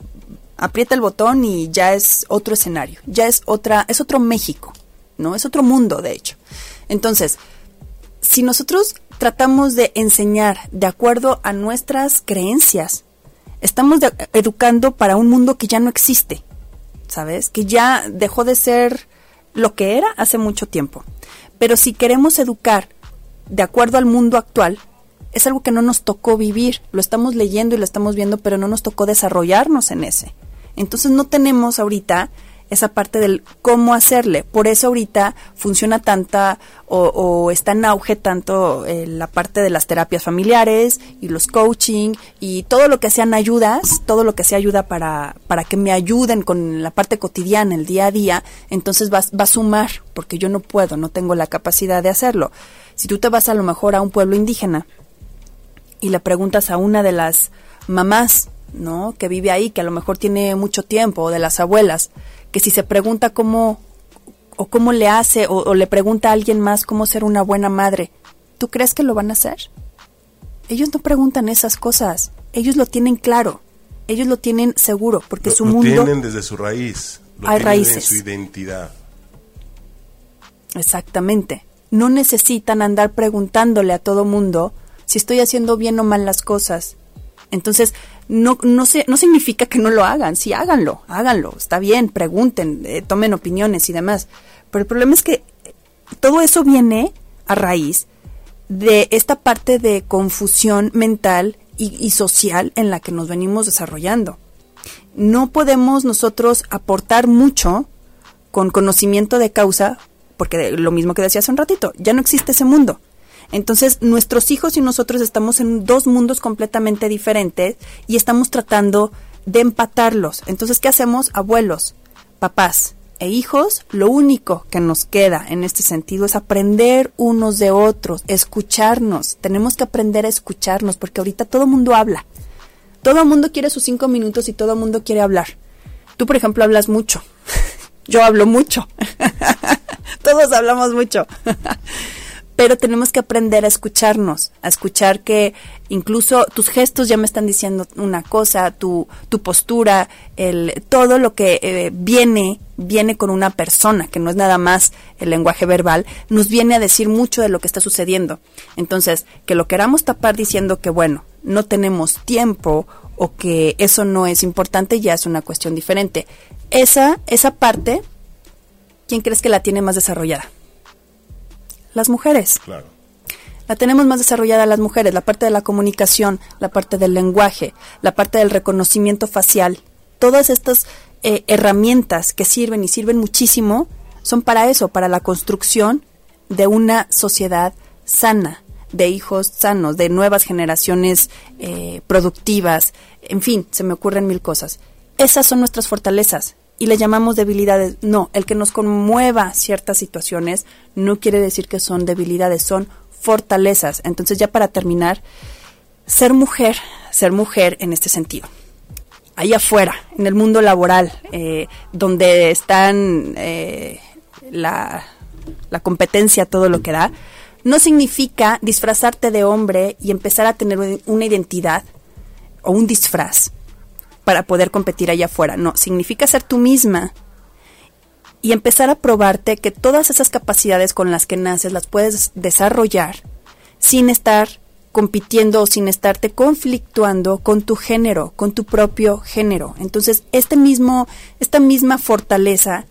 aprieta el botón y ya es otro escenario, ya es otra, es otro México, ¿no? Es otro mundo, de hecho. Entonces, si nosotros tratamos de enseñar de acuerdo a nuestras creencias, estamos educando para un mundo que ya no existe, ¿sabes? Que ya dejó de ser lo que era hace mucho tiempo. Pero si queremos educar de acuerdo al mundo actual, es algo que no nos tocó vivir, lo estamos leyendo y lo estamos viendo, pero no nos tocó desarrollarnos en ese. Entonces no tenemos ahorita esa parte del cómo hacerle. Por eso ahorita funciona tanta o, está en auge tanto eh, la parte de las terapias familiares y los coaching y todo lo que sean ayudas, todo lo que sea ayuda para, para que me ayuden con la parte cotidiana, el día a día, entonces va, va a sumar, porque yo no puedo, no tengo la capacidad de hacerlo. Si tú te vas a lo mejor a un pueblo indígena y le preguntas a una de las mamás, ¿no? Que vive ahí, que a lo mejor tiene mucho tiempo, o de las abuelas, que si se pregunta cómo, o cómo le hace, o, o le pregunta a alguien más cómo ser una buena madre, ¿tú crees que lo van a hacer? Ellos no preguntan esas cosas, ellos lo tienen claro, ellos lo tienen seguro, porque Lo, su lo mundo... tienen desde su raíz. Lo Hay tienen en raíces. su identidad. Exactamente. No necesitan andar preguntándole a todo mundo si estoy haciendo bien o mal las cosas. Entonces, no, no, se, no significa que no lo hagan. Sí, háganlo, háganlo. Está bien, pregunten, eh, tomen opiniones y demás. Pero el problema es que todo eso viene a raíz de esta parte de confusión mental y, y social en la que nos venimos desarrollando. No podemos nosotros aportar mucho con conocimiento de causa, porque lo mismo que decía hace un ratito, ya no existe ese mundo. Entonces, nuestros hijos y nosotros estamos en dos mundos completamente diferentes y estamos tratando de empatarlos. Entonces, ¿qué hacemos? Abuelos, papás e hijos, lo único que nos queda en este sentido es aprender unos de otros, escucharnos. Tenemos que aprender a escucharnos porque ahorita todo el mundo habla. Todo el mundo quiere sus cinco minutos y todo el mundo quiere hablar. Tú, por ejemplo, hablas mucho. Yo hablo mucho. Todos hablamos mucho. Pero tenemos que aprender a escucharnos, a escuchar que incluso tus gestos ya me están diciendo una cosa, tu, tu postura, el, todo lo que eh, viene, viene con una persona, que no es nada más el lenguaje verbal, nos viene a decir mucho de lo que está sucediendo. Entonces, que lo queramos tapar diciendo que, bueno, no tenemos tiempo o que eso no es importante, ya es una cuestión diferente. Esa, esa parte, ¿quién crees que la tiene más desarrollada? Las mujeres. Claro. La tenemos más desarrollada las mujeres, la parte de la comunicación, la parte del lenguaje, la parte del reconocimiento facial. Todas estas eh, herramientas que sirven y sirven muchísimo son para eso, para la construcción de una sociedad sana, de hijos sanos, de nuevas generaciones eh, productivas, en fin, se me ocurren mil cosas. esas son nuestras fortalezas y le llamamos debilidades. No, el que nos conmueva ciertas situaciones no quiere decir que son debilidades, son fortalezas. Entonces ya para terminar, ser mujer, ser mujer en este sentido. Allá afuera, en el mundo laboral, eh, donde están eh, la, la competencia, todo lo que da, no significa disfrazarte de hombre y empezar a tener una identidad o un disfraz para poder competir allá afuera. No, significa ser tú misma y empezar a probarte que todas esas capacidades con las que naces las puedes desarrollar sin estar compitiendo o sin estarte conflictuando con tu género, con tu propio género. Entonces, este mismo, esta misma fortaleza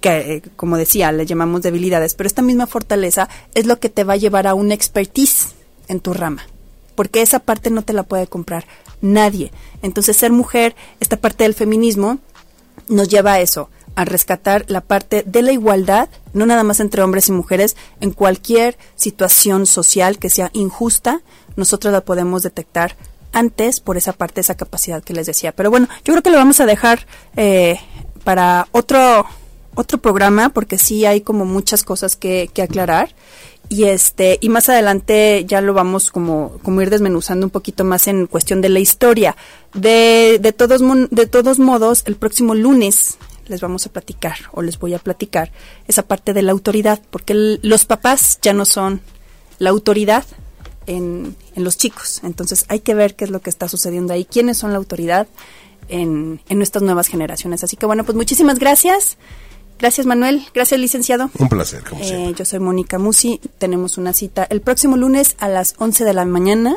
que como decía, le llamamos debilidades, pero esta misma fortaleza es lo que te va a llevar a una expertise en tu rama, porque esa parte no te la puede comprar nadie. Entonces, ser mujer, esta parte del feminismo, nos lleva a eso, a rescatar la parte de la igualdad, no nada más entre hombres y mujeres, en cualquier situación social que sea injusta, nosotros la podemos detectar antes por esa parte, esa capacidad que les decía. Pero bueno, yo creo que lo vamos a dejar eh, para otro otro programa porque sí hay como muchas cosas que, que aclarar y este y más adelante ya lo vamos como como ir desmenuzando un poquito más en cuestión de la historia. De, de todos de todos modos el próximo lunes les vamos a platicar o les voy a platicar esa parte de la autoridad porque los papás ya no son la autoridad en, en los chicos. Entonces hay que ver qué es lo que está sucediendo ahí quiénes son la autoridad en, en nuestras nuevas generaciones. Así que bueno pues muchísimas gracias Gracias, Manuel. Gracias, licenciado. Un placer, como eh, siempre. Yo soy Mónica Musi. Tenemos una cita el próximo lunes a las 11 de la mañana.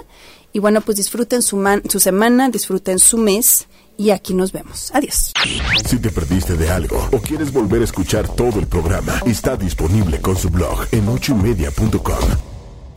Y bueno, pues disfruten su, su semana, disfruten su mes. Y aquí nos vemos. Adiós. Si te perdiste de algo o quieres volver a escuchar todo el programa, está disponible con su blog en ochoymedia.com